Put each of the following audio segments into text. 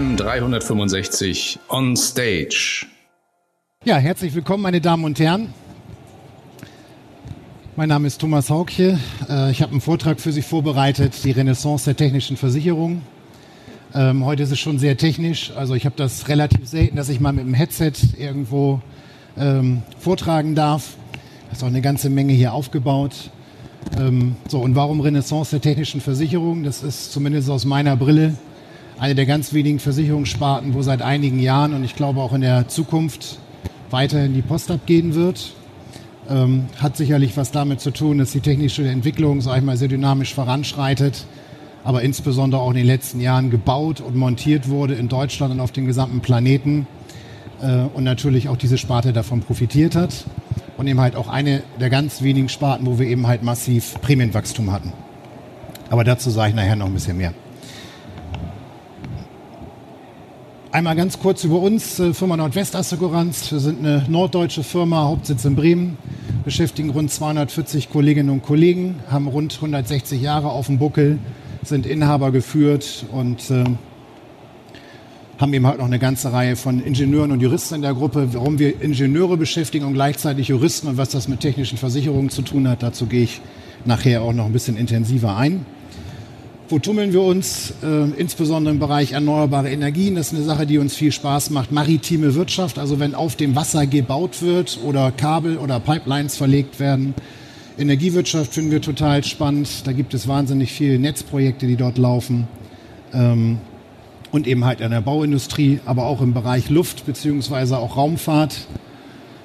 AM 365 on Stage. Ja, herzlich willkommen, meine Damen und Herren. Mein Name ist Thomas Haukje. Äh, ich habe einen Vortrag für Sie vorbereitet, die Renaissance der technischen Versicherung. Ähm, heute ist es schon sehr technisch, also ich habe das relativ selten, dass ich mal mit dem Headset irgendwo ähm, vortragen darf. Da ist auch eine ganze Menge hier aufgebaut. Ähm, so, und warum Renaissance der technischen Versicherung? Das ist zumindest aus meiner Brille eine der ganz wenigen Versicherungssparten, wo seit einigen Jahren und ich glaube auch in der Zukunft weiterhin die Post abgehen wird. Ähm, hat sicherlich was damit zu tun, dass die technische Entwicklung, sage ich mal, sehr dynamisch voranschreitet, aber insbesondere auch in den letzten Jahren gebaut und montiert wurde in Deutschland und auf dem gesamten Planeten äh, und natürlich auch diese Sparte davon profitiert hat und eben halt auch eine der ganz wenigen Sparten, wo wir eben halt massiv Prämienwachstum hatten. Aber dazu sage ich nachher noch ein bisschen mehr. Einmal ganz kurz über uns, äh, Firma Nordwestasseguranz. Wir sind eine norddeutsche Firma, Hauptsitz in Bremen, beschäftigen rund 240 Kolleginnen und Kollegen, haben rund 160 Jahre auf dem Buckel, sind Inhaber geführt und äh, haben eben halt noch eine ganze Reihe von Ingenieuren und Juristen in der Gruppe. Warum wir Ingenieure beschäftigen und gleichzeitig Juristen und was das mit technischen Versicherungen zu tun hat, dazu gehe ich nachher auch noch ein bisschen intensiver ein. Wo tummeln wir uns? Äh, insbesondere im Bereich erneuerbare Energien. Das ist eine Sache, die uns viel Spaß macht. Maritime Wirtschaft, also wenn auf dem Wasser gebaut wird oder Kabel oder Pipelines verlegt werden. Energiewirtschaft finden wir total spannend. Da gibt es wahnsinnig viele Netzprojekte, die dort laufen. Ähm, und eben halt in der Bauindustrie, aber auch im Bereich Luft beziehungsweise auch Raumfahrt.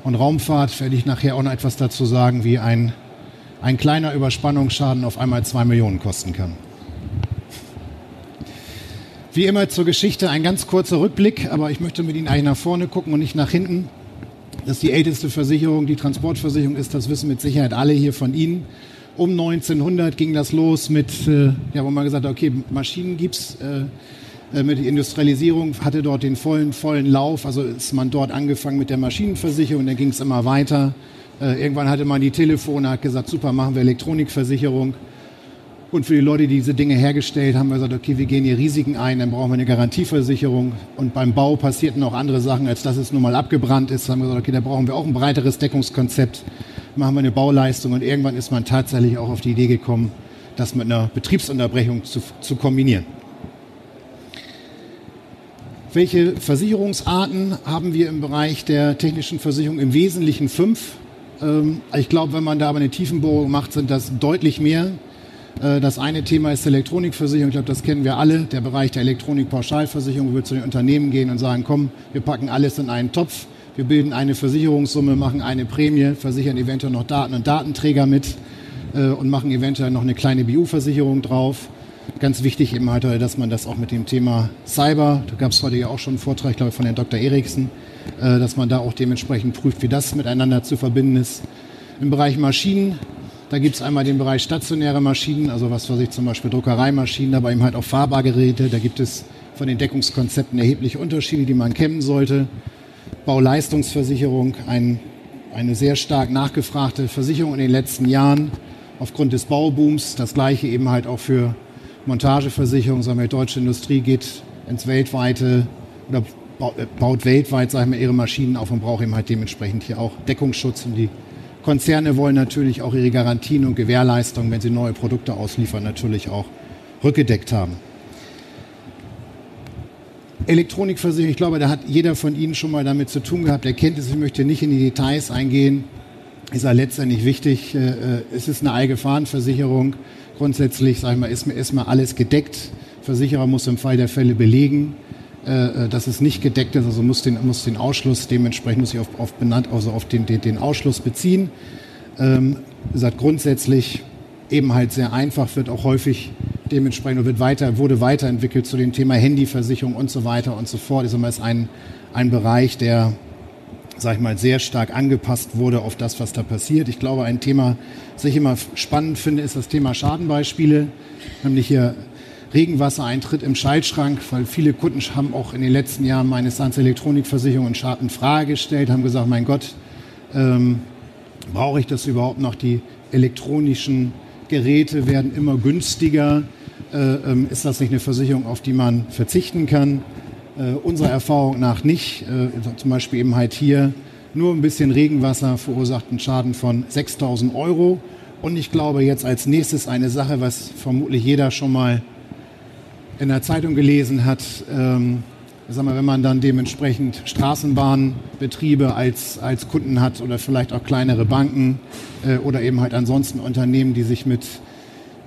Und Raumfahrt werde ich nachher auch noch etwas dazu sagen, wie ein, ein kleiner Überspannungsschaden auf einmal zwei Millionen kosten kann. Wie immer zur Geschichte ein ganz kurzer Rückblick, aber ich möchte mit Ihnen eigentlich nach vorne gucken und nicht nach hinten. Das ist die älteste Versicherung, die Transportversicherung ist, das wissen mit Sicherheit alle hier von Ihnen. Um 1900 ging das los mit, äh, ja, wo man gesagt hat, okay, Maschinen gibt's. Äh, äh, mit der Industrialisierung hatte dort den vollen, vollen Lauf. Also ist man dort angefangen mit der Maschinenversicherung, dann ging es immer weiter. Äh, irgendwann hatte man die Telefone, hat gesagt, super, machen wir Elektronikversicherung. Und für die Leute, die diese Dinge hergestellt haben, wir gesagt, okay, wir gehen hier Risiken ein, dann brauchen wir eine Garantieversicherung. Und beim Bau passierten auch andere Sachen, als dass es nun mal abgebrannt ist. Dann haben wir gesagt, okay, da brauchen wir auch ein breiteres Deckungskonzept. Machen wir eine Bauleistung. Und irgendwann ist man tatsächlich auch auf die Idee gekommen, das mit einer Betriebsunterbrechung zu, zu kombinieren. Welche Versicherungsarten haben wir im Bereich der technischen Versicherung? Im Wesentlichen fünf. Ähm, ich glaube, wenn man da aber eine Tiefenbohrung macht, sind das deutlich mehr. Äh, das eine Thema ist Elektronikversicherung. Ich glaube, das kennen wir alle. Der Bereich der Elektronikpauschalversicherung, wo wir zu den Unternehmen gehen und sagen, komm, wir packen alles in einen Topf. Wir bilden eine Versicherungssumme, machen eine Prämie, versichern eventuell noch Daten und Datenträger mit äh, und machen eventuell noch eine kleine BU-Versicherung drauf. Ganz wichtig eben halt, dass man das auch mit dem Thema Cyber, da gab es heute ja auch schon einen Vortrag, ich glaube von Herrn Dr. Eriksen, äh, dass man da auch dementsprechend prüft, wie das miteinander zu verbinden ist. Im Bereich Maschinen da gibt es einmal den Bereich stationäre Maschinen, also was weiß ich, zum Beispiel Druckereimaschinen, aber eben halt auch Fahrbargeräte. Da gibt es von den Deckungskonzepten erhebliche Unterschiede, die man kennen sollte. Bauleistungsversicherung, ein, eine sehr stark nachgefragte Versicherung in den letzten Jahren aufgrund des Baubooms. Das gleiche eben halt auch für Montageversicherung. Sagen wir, deutsche Industrie geht ins weltweite oder baut weltweit, sagen wir, ihre Maschinen auf und braucht eben halt dementsprechend hier auch Deckungsschutz, um die Konzerne wollen natürlich auch ihre Garantien und Gewährleistungen, wenn sie neue Produkte ausliefern, natürlich auch rückgedeckt haben. Elektronikversicherung, ich glaube, da hat jeder von Ihnen schon mal damit zu tun gehabt. Er kennt es, ich möchte nicht in die Details eingehen. Ist ja letztendlich wichtig. Äh, äh, es ist eine Allgefahrenversicherung. Grundsätzlich, sage ich mal, ist erstmal alles gedeckt. Versicherer muss im Fall der Fälle belegen, äh, äh, dass es nicht gedeckt ist, also muss den, muss den Ausschluss dementsprechend muss ich auf, auf benannt, also auf den, den, den Ausschluss beziehen. Ähm, gesagt, grundsätzlich eben halt sehr einfach, wird auch häufig dementsprechend wird weiter, wurde weiterentwickelt zu dem Thema Handyversicherung und so weiter und so fort. Das ist ein, ein Bereich, der, sag ich mal, sehr stark angepasst wurde auf das, was da passiert. Ich glaube, ein Thema, das ich immer spannend finde, ist das Thema Schadenbeispiele. Nämlich hier Regenwassereintritt im Schaltschrank, weil viele Kunden haben auch in den letzten Jahren meine Sans Elektronikversicherung und Schaden in Frage gestellt, haben gesagt, mein Gott, ähm, brauche ich das überhaupt noch? Die elektronischen Geräte werden immer günstiger. Äh, ähm, ist das nicht eine Versicherung, auf die man verzichten kann? Äh, unserer Erfahrung nach nicht. Äh, zum Beispiel eben halt hier nur ein bisschen Regenwasser verursacht einen Schaden von 6000 Euro. Und ich glaube jetzt als nächstes eine Sache, was vermutlich jeder schon mal in der Zeitung gelesen hat. Ähm, sag mal, wenn man dann dementsprechend Straßenbahnbetriebe als, als Kunden hat oder vielleicht auch kleinere Banken äh, oder eben halt ansonsten Unternehmen, die sich mit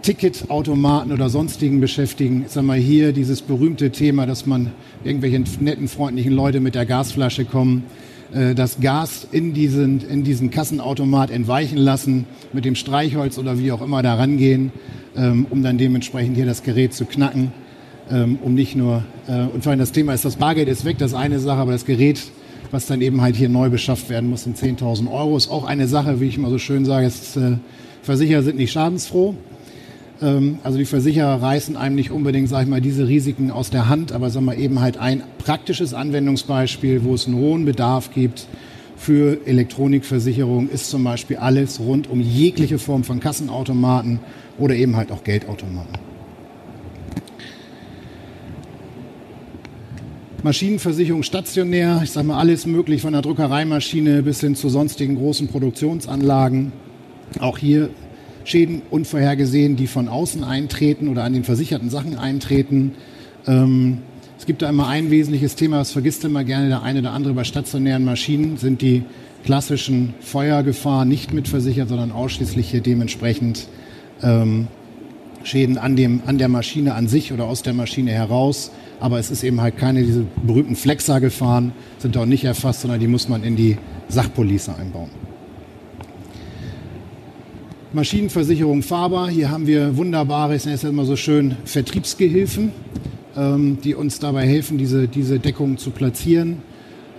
Ticketautomaten oder sonstigen beschäftigen. Sag mal hier dieses berühmte Thema, dass man irgendwelche netten, freundlichen Leute mit der Gasflasche kommen, äh, das Gas in diesen, in diesen Kassenautomat entweichen lassen, mit dem Streichholz oder wie auch immer da rangehen, ähm, um dann dementsprechend hier das Gerät zu knacken, um nicht nur, äh, und vor allem das Thema ist, das Bargeld ist weg, das ist eine Sache, aber das Gerät, was dann eben halt hier neu beschafft werden muss, sind 10.000 Euro, ist auch eine Sache, wie ich immer so schön sage, ist, äh, Versicherer sind nicht schadensfroh. Ähm, also die Versicherer reißen einem nicht unbedingt, sage ich mal, diese Risiken aus der Hand, aber sagen wir eben halt ein praktisches Anwendungsbeispiel, wo es einen hohen Bedarf gibt für Elektronikversicherung, ist zum Beispiel alles rund um jegliche Form von Kassenautomaten oder eben halt auch Geldautomaten. Maschinenversicherung stationär, ich sage mal alles möglich von der Druckereimaschine bis hin zu sonstigen großen Produktionsanlagen. Auch hier Schäden unvorhergesehen, die von außen eintreten oder an den versicherten Sachen eintreten. Ähm, es gibt da immer ein wesentliches Thema, das vergisst immer gerne der eine oder andere bei stationären Maschinen, sind die klassischen Feuergefahren nicht mitversichert, sondern ausschließlich hier dementsprechend ähm, Schäden an, dem, an der Maschine an sich oder aus der Maschine heraus. Aber es ist eben halt keine diese berühmten Flexer-Gefahren, sind auch nicht erfasst, sondern die muss man in die Sachpolice einbauen. Maschinenversicherung Faber. Hier haben wir wunderbare, ich nenne es immer so schön, Vertriebsgehilfen, ähm, die uns dabei helfen, diese, diese Deckung zu platzieren.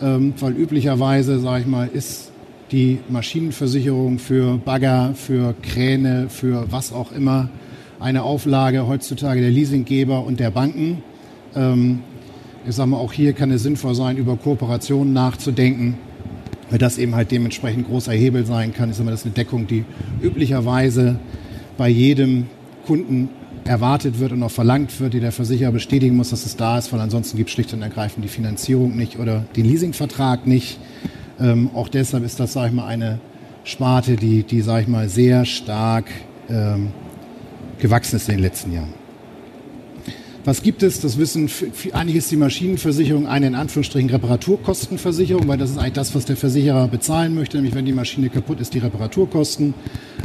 Ähm, weil üblicherweise, sage ich mal, ist die Maschinenversicherung für Bagger, für Kräne, für was auch immer eine Auflage heutzutage der Leasinggeber und der Banken. Ähm, ich sage mal, auch hier kann es sinnvoll sein, über Kooperationen nachzudenken weil das eben halt dementsprechend großer Hebel sein kann. Ich sage mal, das ist eine Deckung, die üblicherweise bei jedem Kunden erwartet wird und auch verlangt wird, die der Versicherer bestätigen muss, dass es da ist, weil ansonsten gibt es schlicht und ergreifend die Finanzierung nicht oder den Leasingvertrag nicht. Ähm, auch deshalb ist das, sage ich mal, eine Sparte, die, die sage ich mal, sehr stark ähm, gewachsen ist in den letzten Jahren. Was gibt es? Das wissen, eigentlich ist die Maschinenversicherung eine in Anführungsstrichen Reparaturkostenversicherung, weil das ist eigentlich das, was der Versicherer bezahlen möchte, nämlich wenn die Maschine kaputt ist, die Reparaturkosten,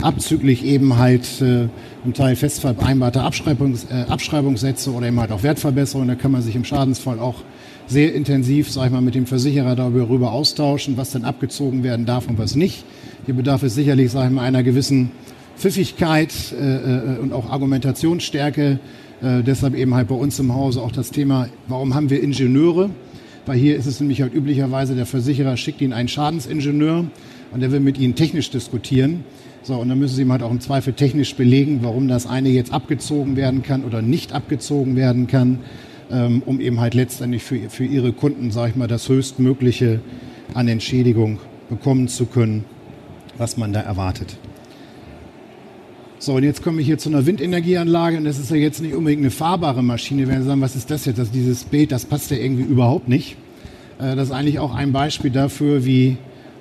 abzüglich eben halt äh, im Teil fest vereinbarte Abschreibungs, äh, Abschreibungssätze oder eben halt auch Wertverbesserungen. Da kann man sich im Schadensfall auch sehr intensiv, sag ich mal, mit dem Versicherer darüber austauschen, was denn abgezogen werden darf und was nicht. Hier bedarf es sicherlich, sag ich mal, einer gewissen Pfiffigkeit äh, äh und auch Argumentationsstärke, äh, deshalb eben halt bei uns im Hause auch das Thema, warum haben wir Ingenieure? Weil hier ist es nämlich halt üblicherweise, der Versicherer schickt Ihnen einen Schadensingenieur und der will mit Ihnen technisch diskutieren. So, und dann müssen Sie ihm halt auch im Zweifel technisch belegen, warum das eine jetzt abgezogen werden kann oder nicht abgezogen werden kann, ähm, um eben halt letztendlich für, für Ihre Kunden, sage ich mal, das höchstmögliche an Entschädigung bekommen zu können, was man da erwartet. So, und jetzt komme ich hier zu einer Windenergieanlage und das ist ja jetzt nicht unbedingt eine fahrbare Maschine. Wenn Sie sagen, was ist das jetzt? Das, dieses Bild, das passt ja irgendwie überhaupt nicht. Äh, das ist eigentlich auch ein Beispiel dafür, wie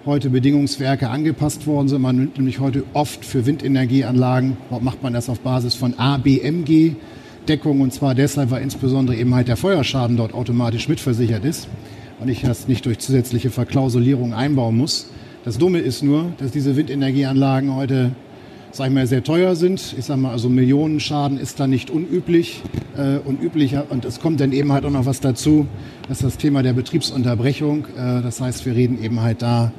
heute Bedingungswerke angepasst worden sind. Man nimmt nämlich heute oft für Windenergieanlagen, macht man das auf Basis von ABMG Deckung und zwar deshalb, weil insbesondere eben halt der Feuerschaden dort automatisch mitversichert ist und ich das nicht durch zusätzliche Verklausulierung einbauen muss. Das Dumme ist nur, dass diese Windenergieanlagen heute sag ich mal, sehr teuer sind. Ich sag mal, also Millionenschaden ist da nicht unüblich äh, und üblicher. Und es kommt dann eben halt auch noch was dazu, das ist das Thema der Betriebsunterbrechung. Äh, das heißt, wir reden eben halt da,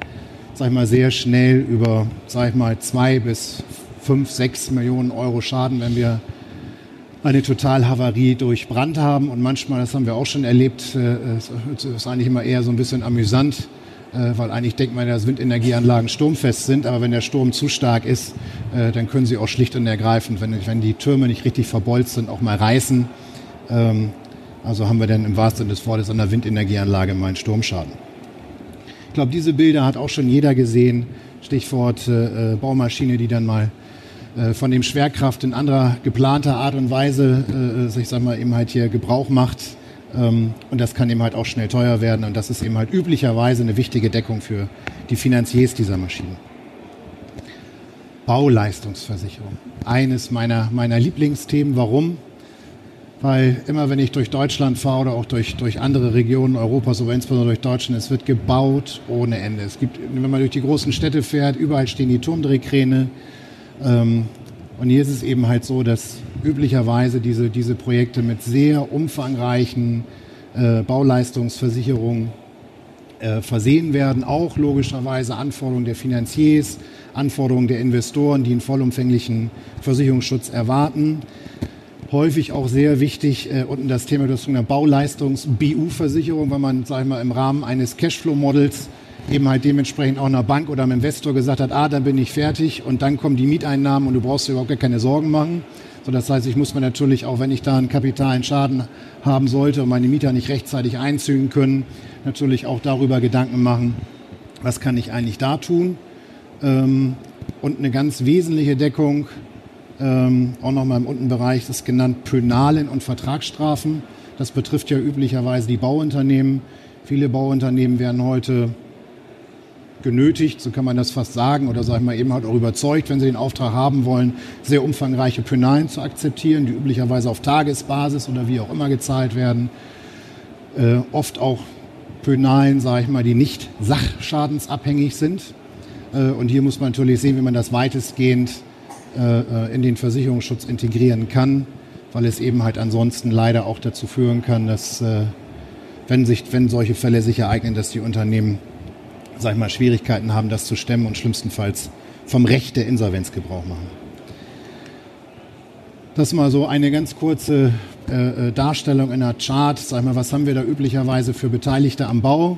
sag ich mal, sehr schnell über, sag ich mal, zwei bis fünf, sechs Millionen Euro Schaden, wenn wir eine Totalhavarie durch Brand haben. Und manchmal, das haben wir auch schon erlebt, äh, ist eigentlich immer eher so ein bisschen amüsant weil eigentlich denkt man, dass Windenergieanlagen sturmfest sind, aber wenn der Sturm zu stark ist, äh, dann können sie auch schlicht und ergreifend, wenn, wenn die Türme nicht richtig verbolzt sind, auch mal reißen. Ähm, also haben wir dann im wahrsten Sinne des Wortes an der Windenergieanlage mal einen Sturmschaden. Ich glaube, diese Bilder hat auch schon jeder gesehen. Stichwort äh, äh Baumaschine, die dann mal äh, von dem Schwerkraft in anderer geplanter Art und Weise, äh, ich sag mal, eben halt hier Gebrauch macht und das kann eben halt auch schnell teuer werden. Und das ist eben halt üblicherweise eine wichtige Deckung für die Finanziers dieser Maschinen. Bauleistungsversicherung. Eines meiner, meiner Lieblingsthemen. Warum? Weil immer wenn ich durch Deutschland fahre oder auch durch, durch andere Regionen Europas, aber insbesondere durch Deutschland, es wird gebaut ohne Ende. Es gibt, wenn man durch die großen Städte fährt, überall stehen die Turmdrehkräne. Ähm, und hier ist es eben halt so, dass üblicherweise diese, diese Projekte mit sehr umfangreichen äh, Bauleistungsversicherungen äh, versehen werden. Auch logischerweise Anforderungen der Finanziers, Anforderungen der Investoren, die einen vollumfänglichen Versicherungsschutz erwarten. Häufig auch sehr wichtig äh, unten das Thema der Bauleistungs-BU-Versicherung, wenn man, sag ich mal, im Rahmen eines Cashflow-Models eben halt dementsprechend auch einer Bank oder einem Investor gesagt hat, ah, dann bin ich fertig und dann kommen die Mieteinnahmen und du brauchst dir überhaupt gar keine Sorgen machen. So, das heißt, ich muss mir natürlich auch, wenn ich da einen kapitalen Schaden haben sollte und meine Mieter nicht rechtzeitig einzügen können, natürlich auch darüber Gedanken machen, was kann ich eigentlich da tun. Ähm, und eine ganz wesentliche Deckung, ähm, auch nochmal im unten Bereich, ist genannt Pönalen und Vertragsstrafen. Das betrifft ja üblicherweise die Bauunternehmen. Viele Bauunternehmen werden heute genötigt, so kann man das fast sagen, oder sage ich mal eben halt auch überzeugt, wenn sie den Auftrag haben wollen, sehr umfangreiche Penalen zu akzeptieren, die üblicherweise auf Tagesbasis oder wie auch immer gezahlt werden. Äh, oft auch Penalen, sage ich mal, die nicht sachschadensabhängig sind. Äh, und hier muss man natürlich sehen, wie man das weitestgehend äh, äh, in den Versicherungsschutz integrieren kann, weil es eben halt ansonsten leider auch dazu führen kann, dass äh, wenn, sich, wenn solche Fälle sich ereignen, dass die Unternehmen sag ich mal, Schwierigkeiten haben, das zu stemmen und schlimmstenfalls vom Recht der Insolvenz Gebrauch machen. Das mal so eine ganz kurze äh, äh Darstellung in einer Chart. Sag mal, was haben wir da üblicherweise für Beteiligte am Bau?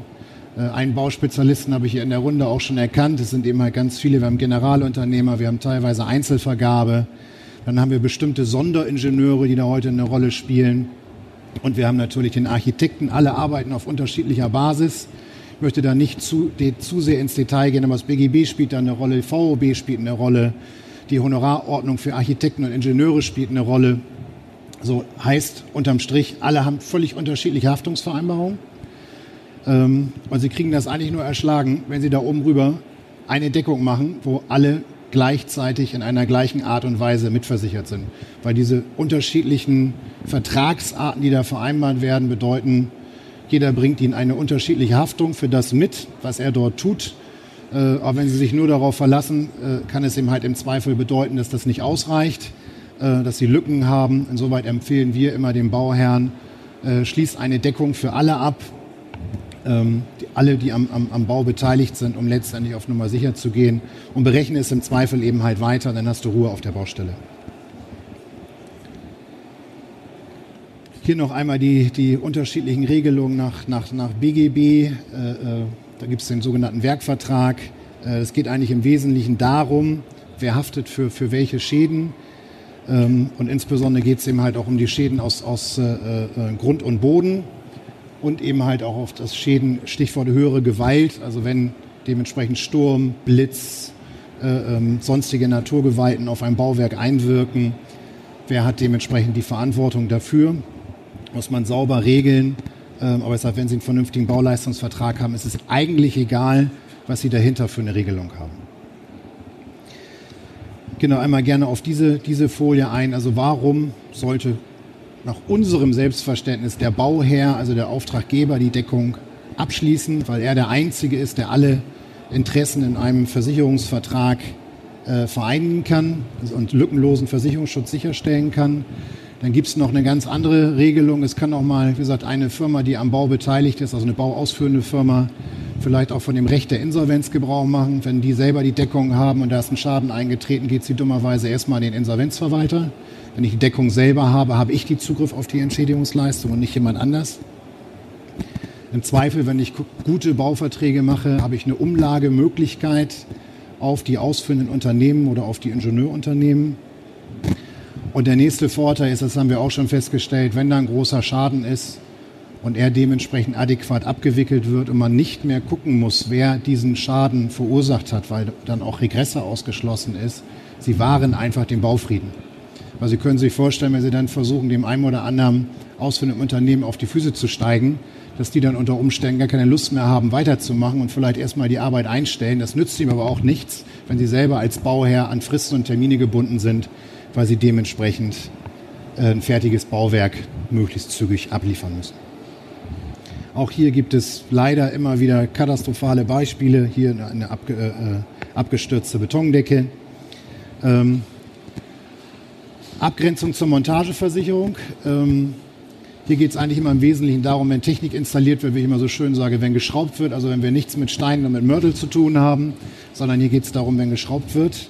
Äh, einen Bauspezialisten habe ich hier in der Runde auch schon erkannt. Es sind eben halt ganz viele. Wir haben Generalunternehmer, wir haben teilweise Einzelvergabe. Dann haben wir bestimmte Sonderingenieure, die da heute eine Rolle spielen. Und wir haben natürlich den Architekten. Alle arbeiten auf unterschiedlicher Basis. Ich möchte da nicht zu, die, zu sehr ins Detail gehen, aber das BGB spielt da eine Rolle, VOB spielt eine Rolle, die Honorarordnung für Architekten und Ingenieure spielt eine Rolle. So heißt unterm Strich, alle haben völlig unterschiedliche Haftungsvereinbarungen. Ähm, und sie kriegen das eigentlich nur erschlagen, wenn sie da oben rüber eine Deckung machen, wo alle gleichzeitig in einer gleichen Art und Weise mitversichert sind. Weil diese unterschiedlichen Vertragsarten, die da vereinbart werden, bedeuten, jeder bringt Ihnen eine unterschiedliche Haftung für das mit, was er dort tut. Äh, aber wenn Sie sich nur darauf verlassen, äh, kann es eben halt im Zweifel bedeuten, dass das nicht ausreicht, äh, dass Sie Lücken haben. Insoweit empfehlen wir immer dem Bauherrn, äh, schließt eine Deckung für alle ab, ähm, die, alle, die am, am, am, Bau beteiligt sind, um letztendlich auf Nummer sicher zu gehen und berechne es im Zweifel eben halt weiter, dann hast du Ruhe auf der Baustelle. Hier noch einmal die, die unterschiedlichen Regelungen nach, nach, nach BGB. Äh, äh, da gibt es den sogenannten Werkvertrag. Äh, es geht eigentlich im Wesentlichen darum, wer haftet für, für welche Schäden. Ähm, und insbesondere geht es eben halt auch um die Schäden aus, aus Grund und Boden und eben halt auch auf das Schäden, Stichwort höhere Gewalt, also wenn dementsprechend Sturm, Blitz, äh, ähm, sonstige Naturgewalten auf ein Bauwerk einwirken, wer hat dementsprechend die Verantwortung dafür muss man sauber regeln. Ähm, aber ich sage, wenn Sie einen vernünftigen Bauleistungsvertrag haben, ist es eigentlich egal, was Sie dahinter für eine Regelung haben. Genau, einmal gerne auf diese, diese Folie ein. Also warum sollte nach unserem Selbstverständnis der Bauherr, also der Auftraggeber, die Deckung abschließen, weil er der Einzige ist, der alle Interessen in einem Versicherungsvertrag äh, vereinigen kann und lückenlosen Versicherungsschutz sicherstellen kann. Dann gibt es noch eine ganz andere Regelung. Es kann auch mal, wie gesagt, eine Firma, die am Bau beteiligt ist, also eine bauausführende Firma, vielleicht auch von dem Recht der Insolvenz Gebrauch machen. Wenn die selber die Deckung haben und da ist ein Schaden eingetreten, geht sie dummerweise erstmal den Insolvenzverwalter. Wenn ich die Deckung selber habe, habe ich die Zugriff auf die Entschädigungsleistung und nicht jemand anders. Im Zweifel, wenn ich gute Bauverträge mache, habe ich eine Umlagemöglichkeit auf die ausführenden Unternehmen oder auf die Ingenieurunternehmen. Und der nächste Vorteil ist, das haben wir auch schon festgestellt, wenn da ein großer Schaden ist und er dementsprechend adäquat abgewickelt wird und man nicht mehr gucken muss, wer diesen Schaden verursacht hat, weil dann auch Regresse ausgeschlossen ist, sie wahren einfach den Baufrieden. Also Sie können sich vorstellen, wenn Sie dann versuchen, dem einen oder anderen ausführenden Unternehmen auf die Füße zu steigen, dass die dann unter Umständen gar keine Lust mehr haben, weiterzumachen und vielleicht erstmal die Arbeit einstellen. Das nützt ihm aber auch nichts, wenn sie selber als Bauherr an Fristen und Termine gebunden sind, weil sie dementsprechend äh, ein fertiges Bauwerk möglichst zügig abliefern müssen. Auch hier gibt es leider immer wieder katastrophale Beispiele. Hier eine abge, äh, äh, abgestürzte Betondecke. Ähm, Abgrenzung zur Montageversicherung. Ähm, hier geht es eigentlich immer im Wesentlichen darum, wenn Technik installiert wird, wie ich immer so schön sage, wenn geschraubt wird, also wenn wir nichts mit Steinen und mit Mörtel zu tun haben, sondern hier geht es darum, wenn geschraubt wird.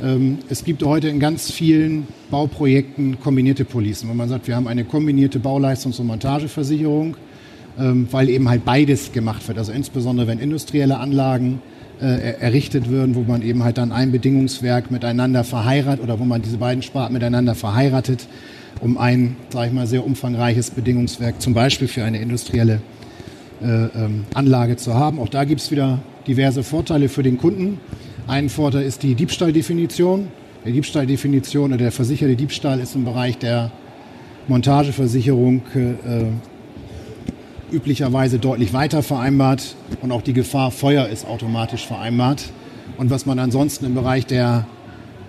Ähm, es gibt heute in ganz vielen Bauprojekten kombinierte Policen, wo man sagt, wir haben eine kombinierte Bauleistungs- und Montageversicherung, ähm, weil eben halt beides gemacht wird. Also insbesondere wenn industrielle Anlagen äh, errichtet würden, wo man eben halt dann ein Bedingungswerk miteinander verheiratet oder wo man diese beiden Sparten miteinander verheiratet, um ein, sage ich mal, sehr umfangreiches Bedingungswerk zum Beispiel für eine industrielle äh, ähm, Anlage zu haben. Auch da gibt es wieder diverse Vorteile für den Kunden. Ein Vorteil ist die Diebstahldefinition. Die Diebstahldefinition oder der versicherte Diebstahl ist im Bereich der Montageversicherung äh, üblicherweise deutlich weiter vereinbart und auch die Gefahr Feuer ist automatisch vereinbart. Und was man ansonsten im Bereich der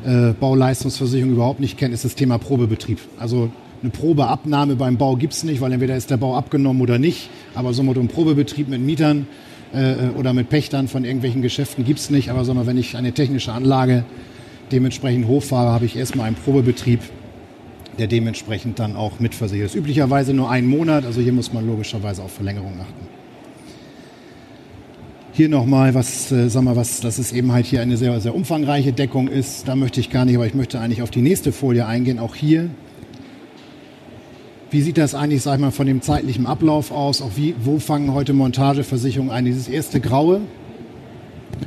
äh, Bauleistungsversicherung überhaupt nicht kennt, ist das Thema Probebetrieb. Also eine Probeabnahme beim Bau gibt es nicht, weil entweder ist der Bau abgenommen oder nicht. Aber so ein Probebetrieb mit Mietern äh, oder mit Pächtern von irgendwelchen Geschäften gibt es nicht. Aber sondern wenn ich eine technische Anlage dementsprechend hochfahre, habe ich erstmal einen Probebetrieb, der dementsprechend dann auch mitversichert ist. Üblicherweise nur einen Monat, also hier muss man logischerweise auf Verlängerung achten. Hier nochmal, was, äh, sag mal, was, dass es eben halt hier eine sehr, sehr umfangreiche Deckung ist. Da möchte ich gar nicht, aber ich möchte eigentlich auf die nächste Folie eingehen. Auch hier. Wie sieht das eigentlich, sag ich mal, von dem zeitlichen Ablauf aus? Auch wie, wo fangen heute Montageversicherungen ein? Dieses erste Graue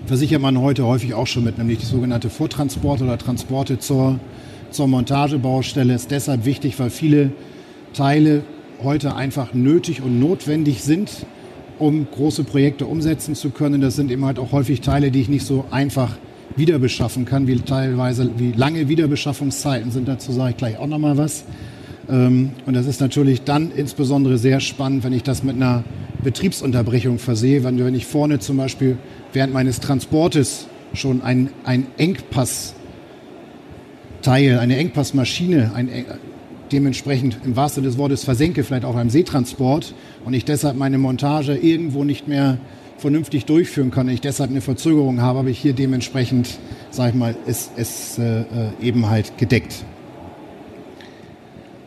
versichert man heute häufig auch schon mit, nämlich die sogenannte Vortransporte oder Transporte zur, zur Montagebaustelle. Ist deshalb wichtig, weil viele Teile heute einfach nötig und notwendig sind um große Projekte umsetzen zu können. Das sind eben halt auch häufig Teile, die ich nicht so einfach wieder beschaffen kann, wie teilweise, wie lange Wiederbeschaffungszeiten sind. Dazu sage ich gleich auch nochmal was. Ähm, und das ist natürlich dann insbesondere sehr spannend, wenn ich das mit einer Betriebsunterbrechung versehe, wenn, ich vorne zum Beispiel während meines Transportes schon ein, ein Engpass Teil, eine Engpassmaschine, ein, dementsprechend im wahrsten Sinne des Wortes versenke, vielleicht auch beim Seetransport und ich deshalb meine Montage irgendwo nicht mehr vernünftig durchführen kann ich deshalb eine Verzögerung habe, habe ich hier dementsprechend, sage ich mal, es, es äh, eben halt gedeckt.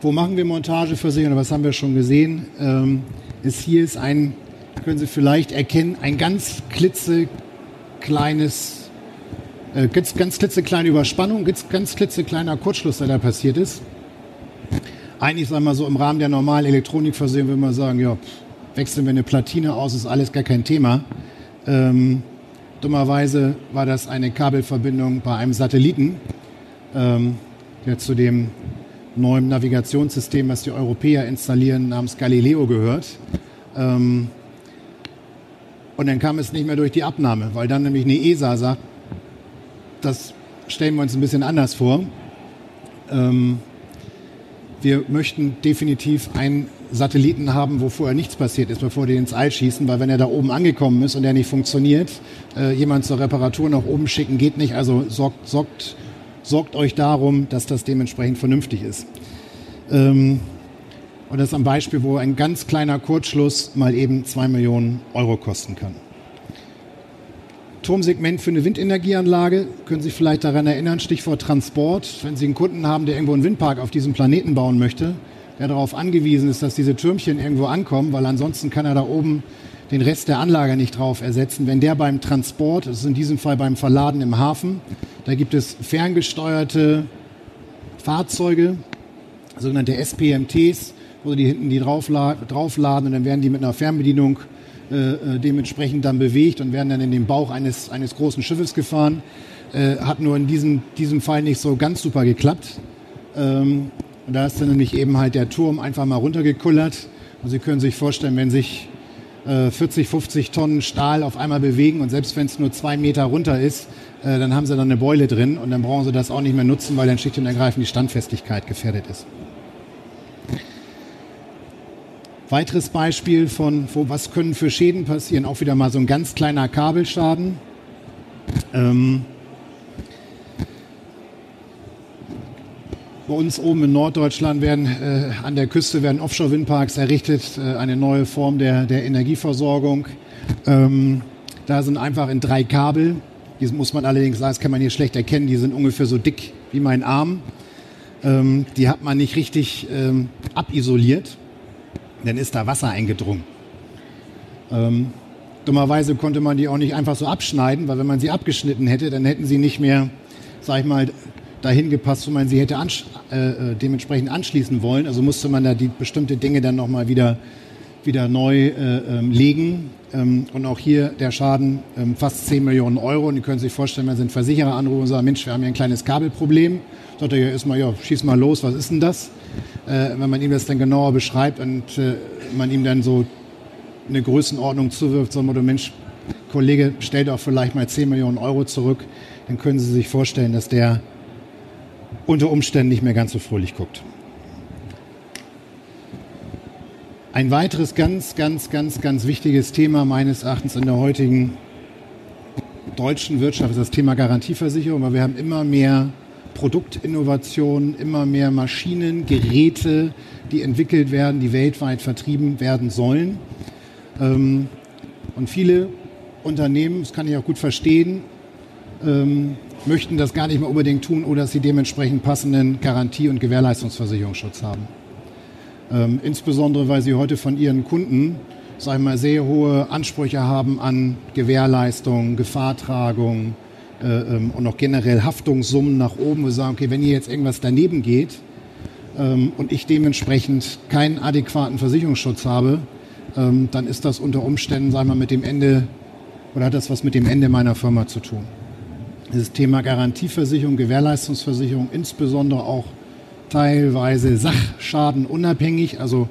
Wo machen wir Montageversicherung? Was haben wir schon gesehen? Ähm, ist hier ist ein, können Sie vielleicht erkennen, ein ganz klitzekleines, äh, ganz, ganz klitzekleine Überspannung, ganz, ganz klitzekleiner Kurzschluss, der da passiert ist eigentlich sagen wir so im Rahmen der normalen Elektronikversicherung würde man sagen, ja, wechseln wir eine Platine aus, ist alles gar kein Thema. Ähm, dummerweise war das eine Kabelverbindung bei einem Satelliten, ähm, der zu dem neuen Navigationssystem, was die Europäer installieren, namens Galileo gehört. Ähm, und dann kam es nicht mehr durch die Abnahme, weil dann nämlich eine ESA sagt, das stellen wir uns ein bisschen anders vor. Ähm, wir möchten definitiv einen Satelliten haben, wo vorher nichts passiert ist, bevor die ins All schießen, weil wenn er da oben angekommen ist und er nicht funktioniert, äh, jemand zur Reparatur nach oben schicken geht nicht. Also sorgt, sorgt, sorgt euch darum, dass das dementsprechend vernünftig ist. Ähm, und das ist ein Beispiel, wo ein ganz kleiner Kurzschluss mal eben zwei Millionen Euro kosten kann. Turmsegment für eine Windenergieanlage. Können Sie sich vielleicht daran erinnern, Stichwort Transport. Wenn Sie einen Kunden haben, der irgendwo einen Windpark auf diesem Planeten bauen möchte, der darauf angewiesen ist, dass diese Türmchen irgendwo ankommen, weil ansonsten kann er da oben den Rest der Anlage nicht drauf ersetzen. Wenn der beim Transport, das ist in diesem Fall beim Verladen im Hafen, da gibt es ferngesteuerte Fahrzeuge, sogenannte SPMTs, wo die hinten die draufladen und dann werden die mit einer Fernbedienung äh, äh, dementsprechend dann bewegt und werden dann in den Bauch eines, eines großen Schiffes gefahren. Äh, hat nur in diesem, diesem Fall nicht so ganz super geklappt. Ähm, da ist dann nämlich eben halt der Turm einfach mal runtergekullert. Und Sie können sich vorstellen, wenn sich 40, 50 Tonnen Stahl auf einmal bewegen und selbst wenn es nur zwei Meter runter ist, äh, dann haben sie dann eine Beule drin und dann brauchen sie das auch nicht mehr nutzen, weil dann schlicht und ergreifend die Standfestigkeit gefährdet ist. Weiteres Beispiel von, wo, was können für Schäden passieren, auch wieder mal so ein ganz kleiner Kabelschaden. Ähm, bei uns oben in Norddeutschland werden äh, an der Küste werden Offshore-Windparks errichtet, äh, eine neue Form der, der Energieversorgung. Ähm, da sind einfach in drei Kabel, die muss man allerdings sagen, das kann man hier schlecht erkennen, die sind ungefähr so dick wie mein Arm. Ähm, die hat man nicht richtig ähm, abisoliert dann ist da Wasser eingedrungen. Ähm, dummerweise konnte man die auch nicht einfach so abschneiden, weil wenn man sie abgeschnitten hätte, dann hätten sie nicht mehr, sag ich mal, dahin gepasst, wo man sie hätte ansch äh, äh, dementsprechend anschließen wollen. Also musste man da die bestimmte Dinge dann nochmal wieder, wieder neu äh, ähm, legen. Ähm, und auch hier der Schaden ähm, fast 10 Millionen Euro. Und ihr könnt sich vorstellen, wenn Sie einen Versicherer anrufen und sagen, Mensch, wir haben hier ein kleines Kabelproblem. Sagt er ja erstmal, ja, schieß mal los, was ist denn das? äh, wenn man ihm das dann genauer beschreibt und äh, man ihm dann so eine Größenordnung zuwirft, so Motto, Mensch, Kollege, stellt auch vielleicht mal 10 Millionen Euro zurück, dann können Sie sich vorstellen, dass der unter Umständen nicht mehr ganz so fröhlich guckt. Ein weiteres ganz, ganz, ganz, ganz wichtiges Thema meines Erachtens in der heutigen deutschen Wirtschaft ist das Thema Garantieversicherung, weil wir haben immer mehr Produktinnovationen, immer mehr Maschinen, Geräte, die entwickelt werden, die weltweit vertrieben werden sollen. Ähm, und viele Unternehmen, das kann ich auch gut verstehen, ähm, möchten das gar nicht mehr unbedingt tun oder sie dementsprechend passenden Garantie- und Gewährleistungsversicherungsschutz haben. Ähm, insbesondere, weil sie heute von ihren Kunden, sag ich mal, sehr hohe Ansprüche haben an Gewährleistung, Gefahrtragung, äh, ähm, und auch generell Haftungssummen nach oben, wo wir sagen, okay, wenn hier jetzt irgendwas daneben geht ähm, und ich dementsprechend keinen adäquaten Versicherungsschutz habe, ähm, dann ist das unter Umständen, sagen wir mal, mit dem Ende oder hat das was mit dem Ende meiner Firma zu tun. Dieses Thema Garantieversicherung, Gewährleistungsversicherung, insbesondere auch teilweise Sachschaden unabhängig, also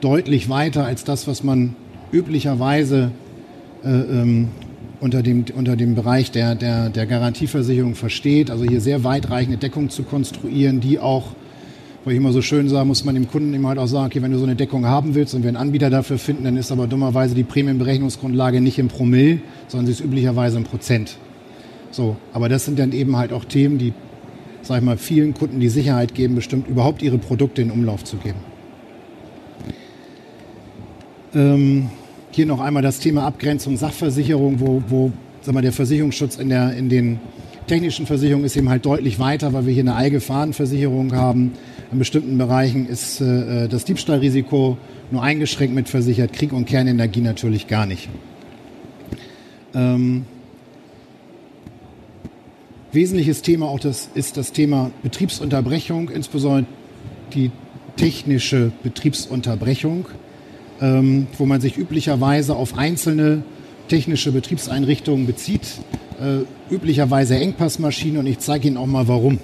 deutlich weiter als das, was man üblicherweise äh, ähm, unter dem, unter dem Bereich der, der, der Garantieversicherung versteht. Also hier sehr weitreichende Deckung zu konstruieren, die auch, wo ich immer so schön sage, muss man dem Kunden immer halt auch sagen, okay, wenn du so eine Deckung haben willst und wir einen Anbieter dafür finden, dann ist aber dummerweise die Prämienberechnungsgrundlage nicht im Promille, sondern sie ist üblicherweise im Prozent. So, aber das sind dann eben halt auch Themen, die, sag ich mal, vielen Kunden die Sicherheit geben, bestimmt überhaupt ihre Produkte in Umlauf zu geben. Ähm, hier noch einmal das Thema Abgrenzung Sachversicherung, wo, wo sag mal, der Versicherungsschutz in, der, in den technischen Versicherungen ist eben halt deutlich weiter, weil wir hier eine Allgefahrenversicherung haben. In bestimmten Bereichen ist äh, das Diebstahlrisiko nur eingeschränkt mit versichert, Krieg und Kernenergie natürlich gar nicht. Ähm, wesentliches Thema auch das, ist das Thema Betriebsunterbrechung, insbesondere die technische Betriebsunterbrechung ähm, wo man sich üblicherweise auf einzelne technische Betriebseinrichtungen bezieht, äh, üblicherweise Engpassmaschinen und ich zeige Ihnen auch mal warum.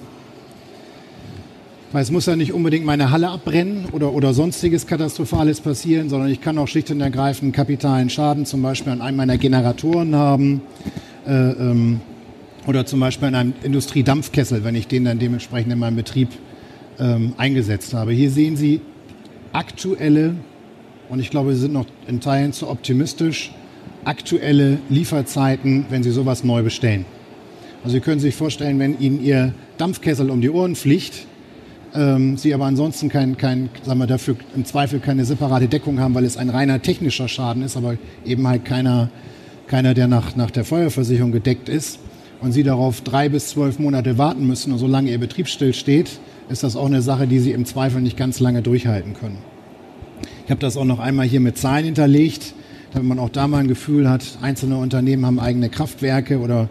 Weil es muss ja nicht unbedingt meine Halle abbrennen oder, oder sonstiges Katastrophales passieren, sondern ich kann auch schlicht und ergreifend kapitalen Schaden zum Beispiel an einem meiner Generatoren haben äh, ähm, oder zum Beispiel an einem Industriedampfkessel, wenn ich den dann dementsprechend in meinem Betrieb ähm, eingesetzt habe. Hier sehen Sie aktuelle und ich glaube, Sie sind noch in Teilen zu optimistisch, aktuelle Lieferzeiten, wenn Sie sowas neu bestellen. Also Sie können sich vorstellen, wenn Ihnen Ihr Dampfkessel um die Ohren fliegt, ähm, Sie aber ansonsten kein, kein, sagen wir dafür im Zweifel keine separate Deckung haben, weil es ein reiner technischer Schaden ist, aber eben halt keiner, keiner der nach, nach der Feuerversicherung gedeckt ist und Sie darauf drei bis zwölf Monate warten müssen und solange Ihr Betrieb stillsteht, ist das auch eine Sache, die Sie im Zweifel nicht ganz lange durchhalten können. Ich habe das auch noch einmal hier mit Zahlen hinterlegt, damit man auch da mal ein Gefühl hat, einzelne Unternehmen haben eigene Kraftwerke oder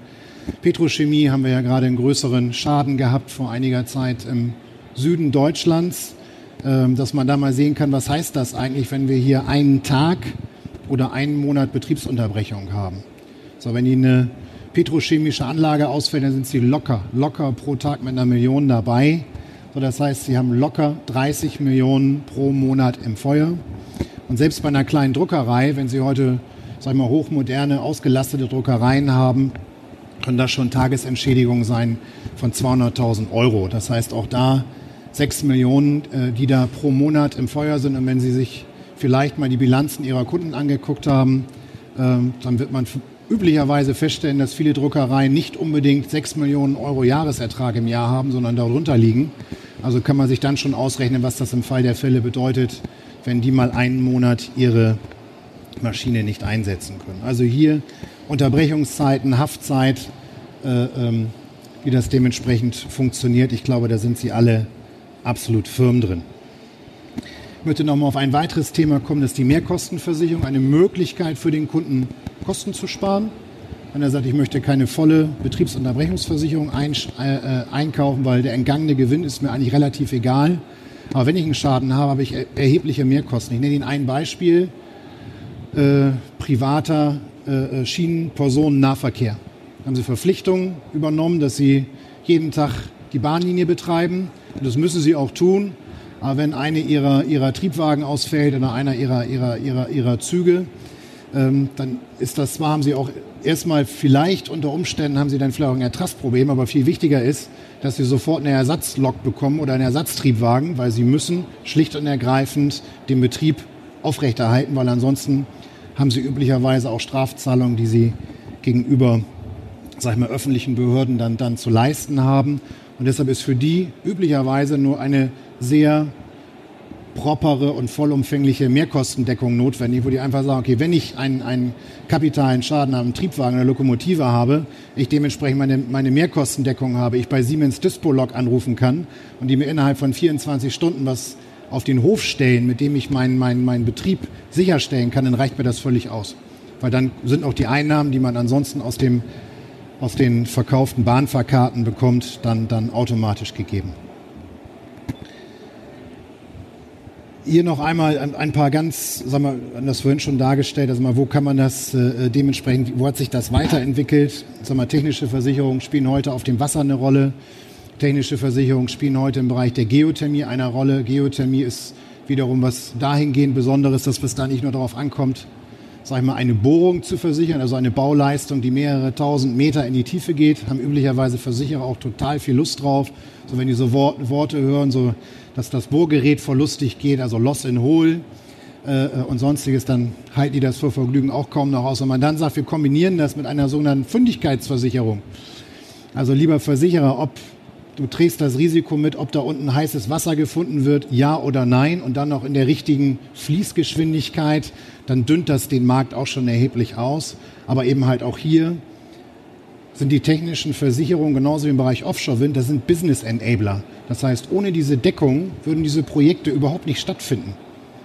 Petrochemie haben wir ja gerade einen größeren Schaden gehabt vor einiger Zeit im Süden Deutschlands, ähm, dass man da mal sehen kann, was heißt das eigentlich, wenn wir hier einen Tag oder einen Monat Betriebsunterbrechung haben. So, wenn die eine petrochemische Anlage ausfällt, dann sind sie locker, locker pro Tag mit einer Million dabei. So, das heißt, sie haben locker 30 Millionen pro Monat im Feuer. Und selbst bei einer kleinen Druckerei, wenn Sie heute, sag ich mal, hochmoderne, ausgelastete Druckereien haben, können das schon Tagesentschädigungen sein von 200.000 Euro. Das heißt auch da 6 Millionen, äh, die da pro Monat im Feuer sind. Und wenn Sie sich vielleicht mal die Bilanzen Ihrer Kunden angeguckt haben, ähm, dann wird man üblicherweise feststellen, dass viele Druckereien nicht unbedingt 6 Millionen Euro Jahresertrag im Jahr haben, sondern darunter liegen. Also kann man sich dann schon ausrechnen, was das im Fall der Fälle bedeutet, wenn die mal einen Monat ihre Maschine nicht einsetzen können. Also hier Unterbrechungszeiten, Haftzeit, äh, ähm, wie das dementsprechend funktioniert. Ich glaube, da sind Sie alle absolut firm drin. Ich möchte noch mal auf ein weiteres Thema kommen, das ist die Mehrkostenversicherung, eine Möglichkeit für den Kunden, Kosten zu sparen. Wenn er sagt, ich möchte keine volle Betriebsunterbrechungsversicherung ein, äh, einkaufen, weil der entgangene Gewinn ist mir eigentlich relativ egal. Aber wenn ich einen Schaden habe, habe ich erhebliche Mehrkosten. Ich nenne Ihnen ein Beispiel. Äh, privater äh, Schienenpersonennahverkehr. Haben Sie Verpflichtungen übernommen, dass Sie jeden Tag die Bahnlinie betreiben. Und das müssen Sie auch tun. Aber wenn eine Ihrer, Ihrer Triebwagen ausfällt oder einer Ihrer, Ihrer, Ihrer, Ihrer Züge, ähm, dann ist das zwar, haben Sie auch erstmal vielleicht unter Umständen haben Sie dann vielleicht auch ein Ertragsproblem, aber viel wichtiger ist, dass Sie sofort eine Ersatzlok bekommen oder einen Ersatztriebwagen, weil Sie müssen schlicht und ergreifend den Betrieb aufrechterhalten, weil ansonsten haben Sie üblicherweise auch Strafzahlungen, die Sie gegenüber sag ich mal, öffentlichen Behörden dann, dann zu leisten haben. Und deshalb ist für die üblicherweise nur eine sehr propere und vollumfängliche Mehrkostendeckung notwendig, wo die einfach sagen, okay, wenn ich einen, einen kapitalen Schaden am Triebwagen oder Lokomotive habe, ich dementsprechend meine, meine Mehrkostendeckung habe, ich bei Siemens Dispolog anrufen kann und die mir innerhalb von 24 Stunden was auf den Hof stellen, mit dem ich meinen, meinen, meinen Betrieb sicherstellen kann, dann reicht mir das völlig aus. Weil dann sind auch die Einnahmen, die man ansonsten aus, dem, aus den verkauften Bahnfahrkarten bekommt, dann, dann automatisch gegeben. Hier noch einmal ein, paar ganz, sagen wir, das vorhin schon dargestellt, also mal, wo kann man das äh, dementsprechend, wo hat sich das weiterentwickelt? Sagen wir, technische Versicherungen spielen heute auf dem Wasser eine Rolle. Technische Versicherungen spielen heute im Bereich der Geothermie eine Rolle. Geothermie ist wiederum was dahingehend Besonderes, dass es da nicht nur darauf ankommt, sag ich mal, eine Bohrung zu versichern, also eine Bauleistung, die mehrere tausend Meter in die Tiefe geht, haben üblicherweise Versicherer auch total viel Lust drauf. So wenn die so Worte hören, so dass das Bohrgerät verlustig geht, also Loss in Hole äh, und sonstiges, dann halten die das für Vergnügen auch kaum noch aus. Und man dann sagt, wir kombinieren das mit einer sogenannten Fündigkeitsversicherung. Also lieber Versicherer, ob du trägst das Risiko mit, ob da unten heißes Wasser gefunden wird, ja oder nein, und dann noch in der richtigen Fließgeschwindigkeit, dann dünnt das den Markt auch schon erheblich aus. Aber eben halt auch hier sind die technischen Versicherungen genauso wie im Bereich Offshore-Wind, das sind Business Enabler. Das heißt, ohne diese Deckung würden diese Projekte überhaupt nicht stattfinden.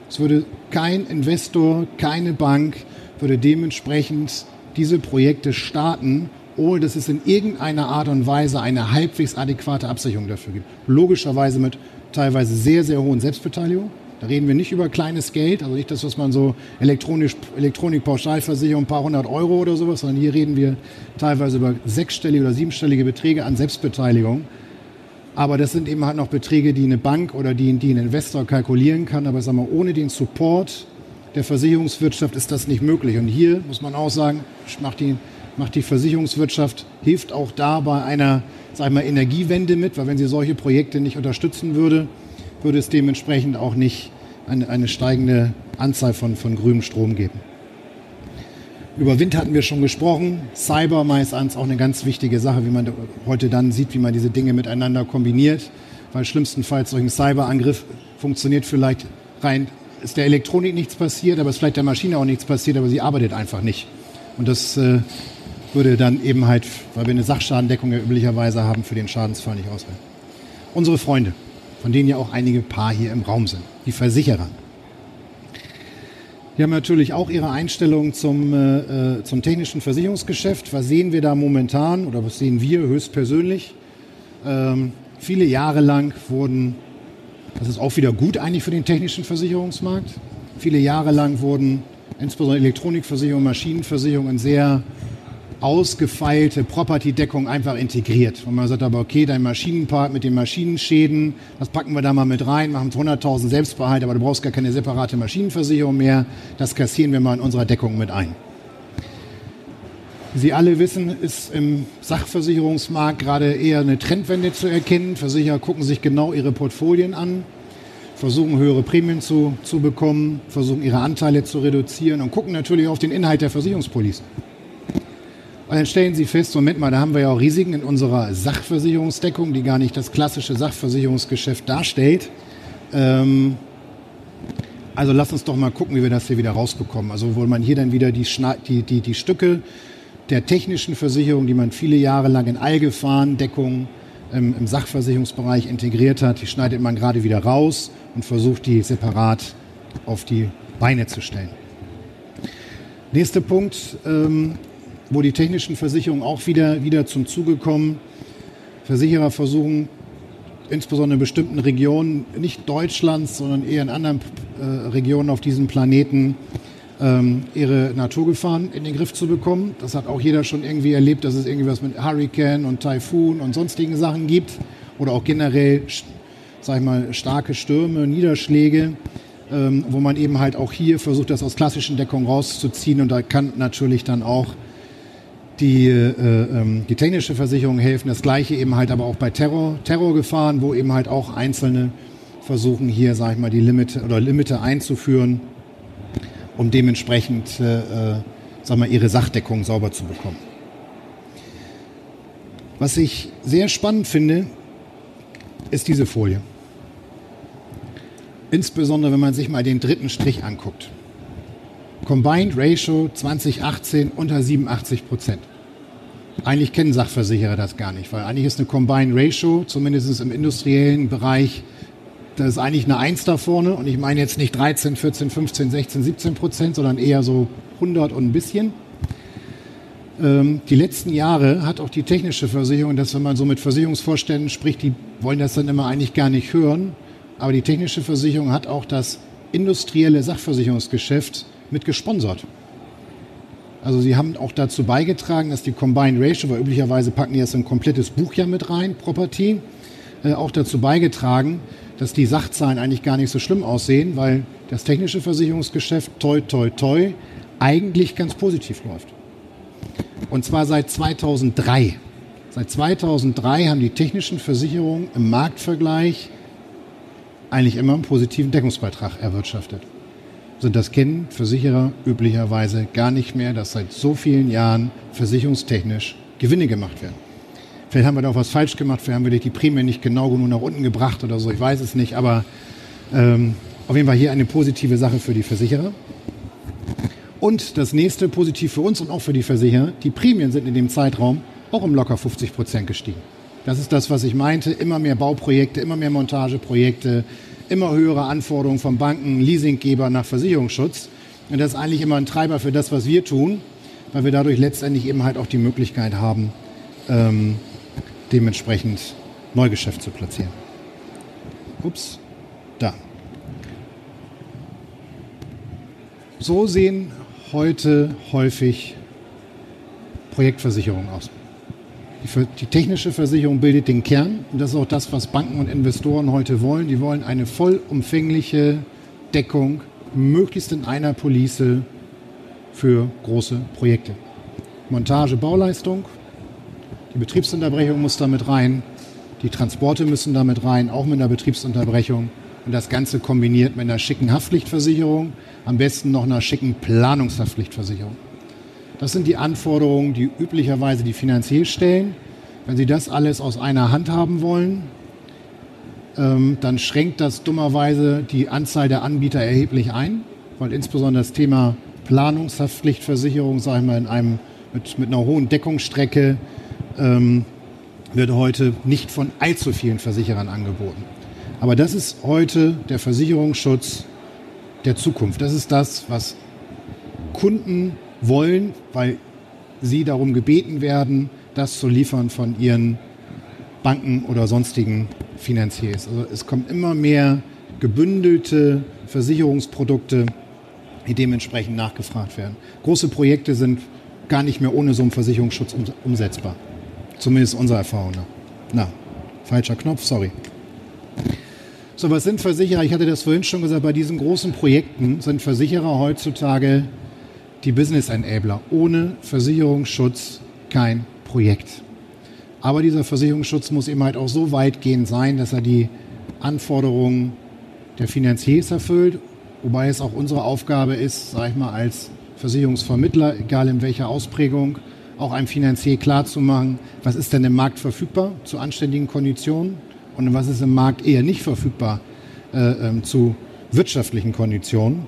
Es würde kein Investor, keine Bank würde dementsprechend diese Projekte starten, ohne dass es in irgendeiner Art und Weise eine halbwegs adäquate Absicherung dafür gibt. Logischerweise mit teilweise sehr, sehr hohen Selbstbeteiligung. Da reden wir nicht über kleines Geld, also nicht das, was man so elektronisch, Elektronik-Pauschalversicherung, ein paar hundert Euro oder sowas, sondern hier reden wir teilweise über sechsstellige oder siebenstellige Beträge an Selbstbeteiligung. Aber das sind eben halt noch Beträge, die eine Bank oder die, die ein Investor kalkulieren kann. Aber sagen wir, ohne den Support der Versicherungswirtschaft ist das nicht möglich. Und hier muss man auch sagen, macht die, macht die Versicherungswirtschaft, hilft auch da bei einer sag ich mal, Energiewende mit, weil wenn sie solche Projekte nicht unterstützen würde, würde es dementsprechend auch nicht eine, eine steigende Anzahl von, von grünem Strom geben. Über Wind hatten wir schon gesprochen. Cyber meistens auch eine ganz wichtige Sache, wie man heute dann sieht, wie man diese Dinge miteinander kombiniert. Weil schlimmstenfalls einen Cyberangriff funktioniert vielleicht rein, ist der Elektronik nichts passiert, aber ist vielleicht der Maschine auch nichts passiert, aber sie arbeitet einfach nicht. Und das äh, würde dann eben halt, weil wir eine Sachschadendeckung ja üblicherweise haben, für den Schadensfall nicht ausreichen. Unsere Freunde, von denen ja auch einige Paar hier im Raum sind, die Versicherer. Die haben natürlich auch ihre Einstellung zum, äh, zum technischen Versicherungsgeschäft. Was sehen wir da momentan oder was sehen wir höchstpersönlich? Ähm, viele Jahre lang wurden, das ist auch wieder gut eigentlich für den technischen Versicherungsmarkt, viele Jahre lang wurden insbesondere Elektronikversicherungen, Maschinenversicherungen sehr ausgefeilte Property-Deckung einfach integriert. Und man sagt aber, okay, dein Maschinenpark mit den Maschinenschäden, das packen wir da mal mit rein, machen 100.000 Selbstbehalt, aber du brauchst gar keine separate Maschinenversicherung mehr. Das kassieren wir mal in unserer Deckung mit ein. Wie Sie alle wissen, ist im Sachversicherungsmarkt gerade eher eine Trendwende zu erkennen. Versicherer gucken sich genau ihre Portfolien an, versuchen höhere Prämien zu, zu bekommen, versuchen ihre Anteile zu reduzieren und gucken natürlich auf den Inhalt der Versicherungspolice. Und dann stellen Sie fest, Moment mal, da haben wir ja auch Risiken in unserer Sachversicherungsdeckung, die gar nicht das klassische Sachversicherungsgeschäft darstellt. Ähm, also lass uns doch mal gucken, wie wir das hier wieder rausbekommen. Also wo man hier dann wieder die, die, die, die Stücke der technischen Versicherung, die man viele Jahre lang in Allgefahrendeckung ähm, im Sachversicherungsbereich integriert hat, die schneidet man gerade wieder raus und versucht die separat auf die Beine zu stellen. Nächster Punkt, ähm, wo die technischen Versicherungen auch wieder, wieder zum Zuge kommen. Versicherer versuchen insbesondere in bestimmten Regionen, nicht Deutschlands, sondern eher in anderen äh, Regionen auf diesem Planeten, ähm, ihre Naturgefahren in den Griff zu bekommen. Das hat auch jeder schon irgendwie erlebt, dass es irgendwie was mit Hurricane und Taifun und sonstigen Sachen gibt oder auch generell, sag ich mal, starke Stürme, Niederschläge, ähm, wo man eben halt auch hier versucht, das aus klassischen Deckungen rauszuziehen und da kann natürlich dann auch die, äh, ähm, die technische Versicherung helfen. Das gleiche eben halt aber auch bei Terror, Terrorgefahren, wo eben halt auch Einzelne versuchen hier, sag ich mal, die Limite oder Limite einzuführen um dementsprechend äh, äh, sag mal, ihre Sachdeckung sauber zu bekommen. Was ich sehr spannend finde, ist diese Folie. Insbesondere wenn man sich mal den dritten Strich anguckt. Combined Ratio 2018 unter 87 Prozent. Eigentlich kennen Sachversicherer das gar nicht, weil eigentlich ist eine Combined Ratio, zumindest im industriellen Bereich, das ist eigentlich eine Eins da vorne und ich meine jetzt nicht 13, 14, 15, 16, 17 Prozent, sondern eher so 100 und ein bisschen. Ähm, die letzten Jahre hat auch die technische Versicherung, dass wenn man so mit Versicherungsvorständen spricht, die wollen das dann immer eigentlich gar nicht hören, aber die technische Versicherung hat auch das industrielle Sachversicherungsgeschäft mit gesponsert. Also sie haben auch dazu beigetragen, dass die Combined Ratio, weil üblicherweise packen die das ein komplettes Buch ja mit rein, Property, äh, auch dazu beigetragen, dass die Sachzahlen eigentlich gar nicht so schlimm aussehen, weil das technische Versicherungsgeschäft toi toi toi eigentlich ganz positiv läuft. Und zwar seit 2003. Seit 2003 haben die technischen Versicherungen im Marktvergleich eigentlich immer einen positiven Deckungsbeitrag erwirtschaftet. Sind das kennen Versicherer üblicherweise gar nicht mehr, dass seit so vielen Jahren versicherungstechnisch Gewinne gemacht werden. Vielleicht haben wir da auch was falsch gemacht, vielleicht haben wir die Prämie nicht genau genug nach unten gebracht oder so, ich weiß es nicht, aber ähm, auf jeden Fall hier eine positive Sache für die Versicherer. Und das nächste positiv für uns und auch für die Versicherer, die Prämien sind in dem Zeitraum auch um locker 50 Prozent gestiegen. Das ist das, was ich meinte. Immer mehr Bauprojekte, immer mehr Montageprojekte, immer höhere Anforderungen von Banken, Leasinggeber nach Versicherungsschutz. Und das ist eigentlich immer ein Treiber für das, was wir tun, weil wir dadurch letztendlich eben halt auch die Möglichkeit haben, ähm, dementsprechend Neugeschäft zu platzieren. Ups, da. So sehen heute häufig Projektversicherungen aus. Die, die, technische Versicherung bildet den Kern und das ist auch das, was Banken und Investoren heute wollen. Die wollen eine vollumfängliche Deckung, möglichst in einer Police für große Projekte. Montage, Bauleistung, die Betriebsunterbrechung muss damit rein. Die Transporte müssen damit rein, auch mit einer Betriebsunterbrechung. Und das Ganze kombiniert mit einer schicken Haftpflichtversicherung, am besten noch einer schicken Planungshaftpflichtversicherung. Das sind die Anforderungen, die üblicherweise die Finanzier stellen. Wenn Sie das alles aus einer Hand haben wollen, ähm, dann schränkt das dummerweise die Anzahl der Anbieter erheblich ein, weil insbesondere das Thema Planungshaftpflichtversicherung, sagen wir, in einem, mit, mit einer hohen Deckungsstrecke ähm, wird heute nicht von allzu vielen Versicherern angeboten. Aber das ist heute der Versicherungsschutz der Zukunft. Das ist das, was Kunden wollen, weil sie darum gebeten werden, das zu liefern von ihren Banken oder sonstigen Finanziers. Also es kommen immer mehr gebündelte Versicherungsprodukte, die dementsprechend nachgefragt werden. Große Projekte sind gar nicht mehr ohne so einen Versicherungsschutz umsetzbar. Zumindest unserer Erfahrung nach. Na, falscher Knopf, sorry. So, was sind Versicherer? Ich hatte das vorhin schon gesagt, bei diesen großen Projekten sind Versicherer heutzutage die Business Enabler. Ohne Versicherungsschutz kein Projekt. Aber dieser Versicherungsschutz muss eben halt auch so weitgehend sein, dass er die Anforderungen der Finanziers erfüllt, wobei es auch unsere Aufgabe ist, sage ich mal, als Versicherungsvermittler, egal in welcher Ausprägung, auch einem Finanzier klarzumachen, was ist denn im Markt verfügbar zu anständigen Konditionen und was ist im Markt eher nicht verfügbar äh, ähm, zu wirtschaftlichen Konditionen.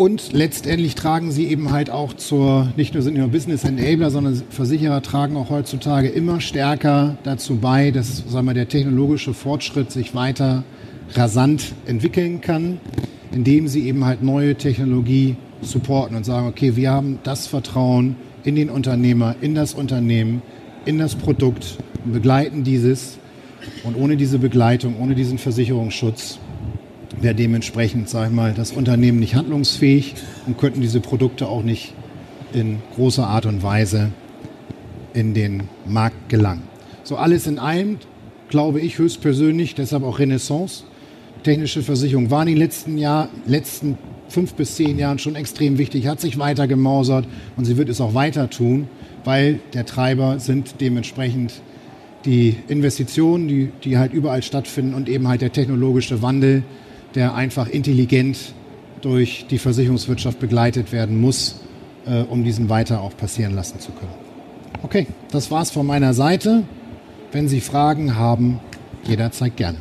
Und letztendlich tragen sie eben halt auch zur, nicht nur sind nur Business Enabler, sondern Versicherer tragen auch heutzutage immer stärker dazu bei, dass sagen wir, der technologische Fortschritt sich weiter rasant entwickeln kann, indem sie eben halt neue Technologie supporten und sagen, okay, wir haben das Vertrauen in den Unternehmer, in das Unternehmen, in das Produkt begleiten dieses. Und ohne diese Begleitung, ohne diesen Versicherungsschutz wäre dementsprechend, sage ich mal, das Unternehmen nicht handlungsfähig und könnten diese Produkte auch nicht in großer Art und Weise in den Markt gelangen. So alles in allem glaube ich höchstpersönlich, deshalb auch Renaissance. Technische Versicherung war in den letzten, Jahr, letzten fünf bis zehn Jahren schon extrem wichtig, hat sich weiter gemausert und sie wird es auch weiter tun weil der Treiber sind dementsprechend die Investitionen, die, die halt überall stattfinden und eben halt der technologische Wandel, der einfach intelligent durch die Versicherungswirtschaft begleitet werden muss, äh, um diesen weiter auch passieren lassen zu können. Okay, das war's von meiner Seite. Wenn Sie Fragen haben, jederzeit gerne.